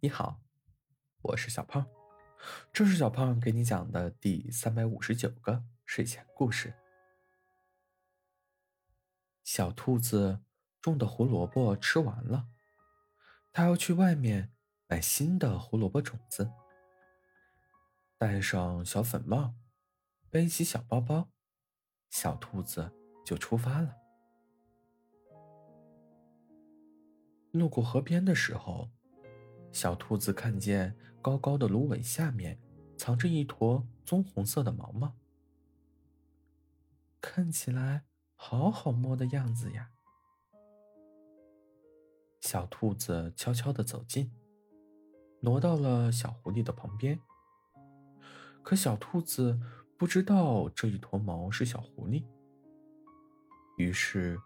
你好，我是小胖，这是小胖给你讲的第三百五十九个睡前故事。小兔子种的胡萝卜吃完了，它要去外面买新的胡萝卜种子。戴上小粉帽，背起小包包，小兔子就出发了。路过河边的时候。小兔子看见高高的芦苇下面藏着一坨棕红色的毛毛，看起来好好摸的样子呀。小兔子悄悄的走近，挪到了小狐狸的旁边。可小兔子不知道这一坨毛是小狐狸，于是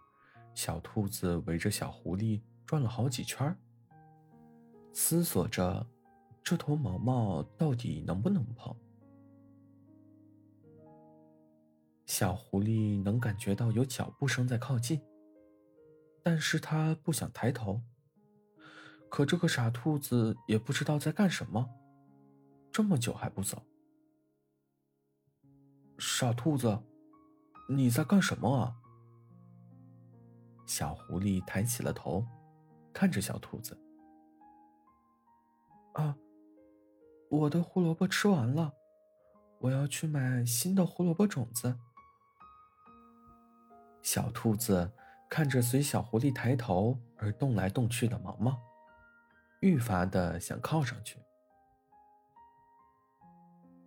小兔子围着小狐狸转了好几圈。思索着，这头毛毛到底能不能碰？小狐狸能感觉到有脚步声在靠近，但是它不想抬头。可这个傻兔子也不知道在干什么，这么久还不走。傻兔子，你在干什么啊？小狐狸抬起了头，看着小兔子。啊，我的胡萝卜吃完了，我要去买新的胡萝卜种子。小兔子看着随小狐狸抬头而动来动去的毛毛，愈发的想靠上去。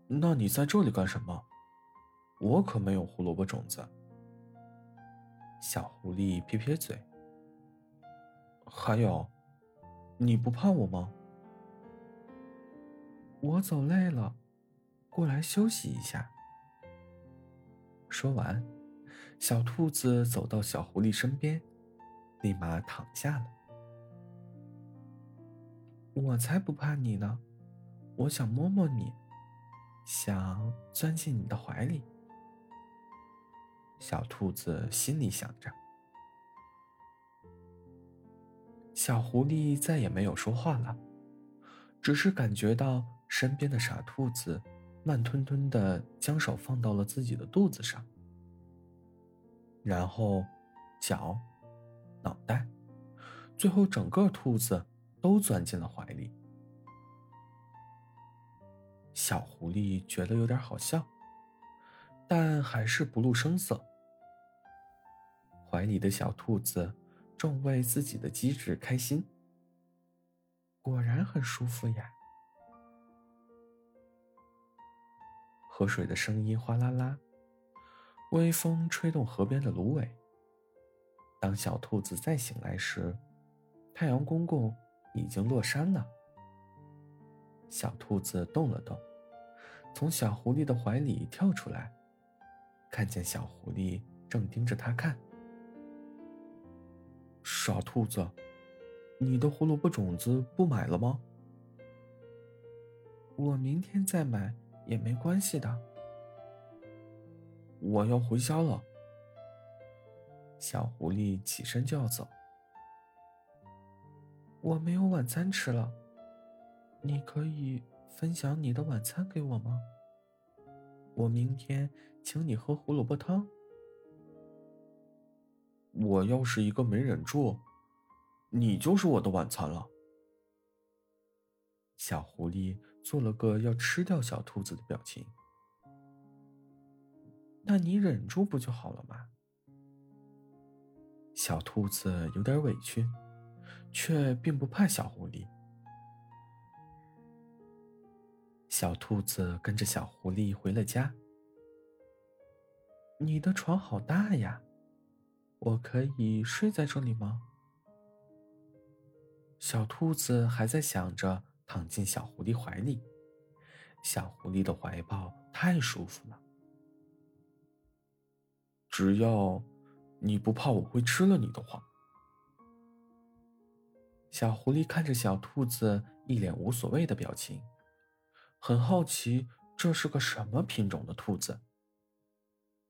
那你在这里干什么？我可没有胡萝卜种子。小狐狸撇撇嘴。还有，你不怕我吗？我走累了，过来休息一下。说完，小兔子走到小狐狸身边，立马躺下了。我才不怕你呢，我想摸摸你，想钻进你的怀里。小兔子心里想着。小狐狸再也没有说话了，只是感觉到。身边的傻兔子慢吞吞的将手放到了自己的肚子上，然后脚、脑袋，最后整个兔子都钻进了怀里。小狐狸觉得有点好笑，但还是不露声色。怀里的小兔子正为自己的机智开心，果然很舒服呀。河水的声音哗啦啦，微风吹动河边的芦苇。当小兔子再醒来时，太阳公公已经落山了。小兔子动了动，从小狐狸的怀里跳出来，看见小狐狸正盯着它看。傻兔子，你的胡萝卜种子不买了吗？我明天再买。也没关系的，我要回家了。小狐狸起身就要走，我没有晚餐吃了，你可以分享你的晚餐给我吗？我明天请你喝胡萝卜汤。我要是一个没忍住，你就是我的晚餐了。小狐狸做了个要吃掉小兔子的表情。那你忍住不就好了吗？小兔子有点委屈，却并不怕小狐狸。小兔子跟着小狐狸回了家。你的床好大呀，我可以睡在这里吗？小兔子还在想着。躺进小狐狸怀里，小狐狸的怀抱太舒服了。只要你不怕我会吃了你的话，小狐狸看着小兔子一脸无所谓的表情，很好奇这是个什么品种的兔子。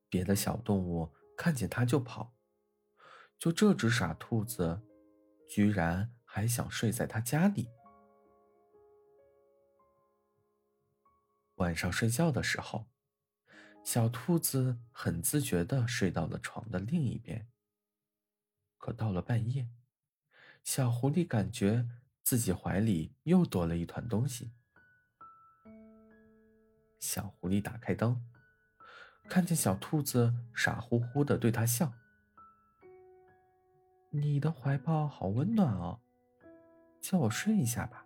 别的小动物看见它就跑，就这只傻兔子，居然还想睡在它家里。晚上睡觉的时候，小兔子很自觉的睡到了床的另一边。可到了半夜，小狐狸感觉自己怀里又多了一团东西。小狐狸打开灯，看见小兔子傻乎乎的对它笑：“你的怀抱好温暖哦，叫我睡一下吧。”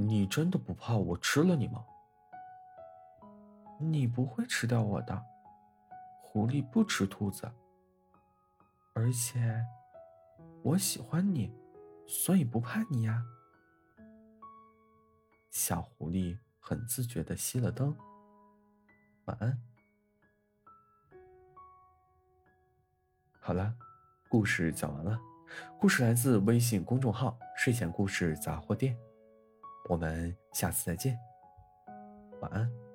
你真的不怕我吃了你吗？你不会吃掉我的，狐狸不吃兔子。而且，我喜欢你，所以不怕你呀。小狐狸很自觉的熄了灯。晚安。好了，故事讲完了。故事来自微信公众号“睡前故事杂货店”。我们下次再见，晚安。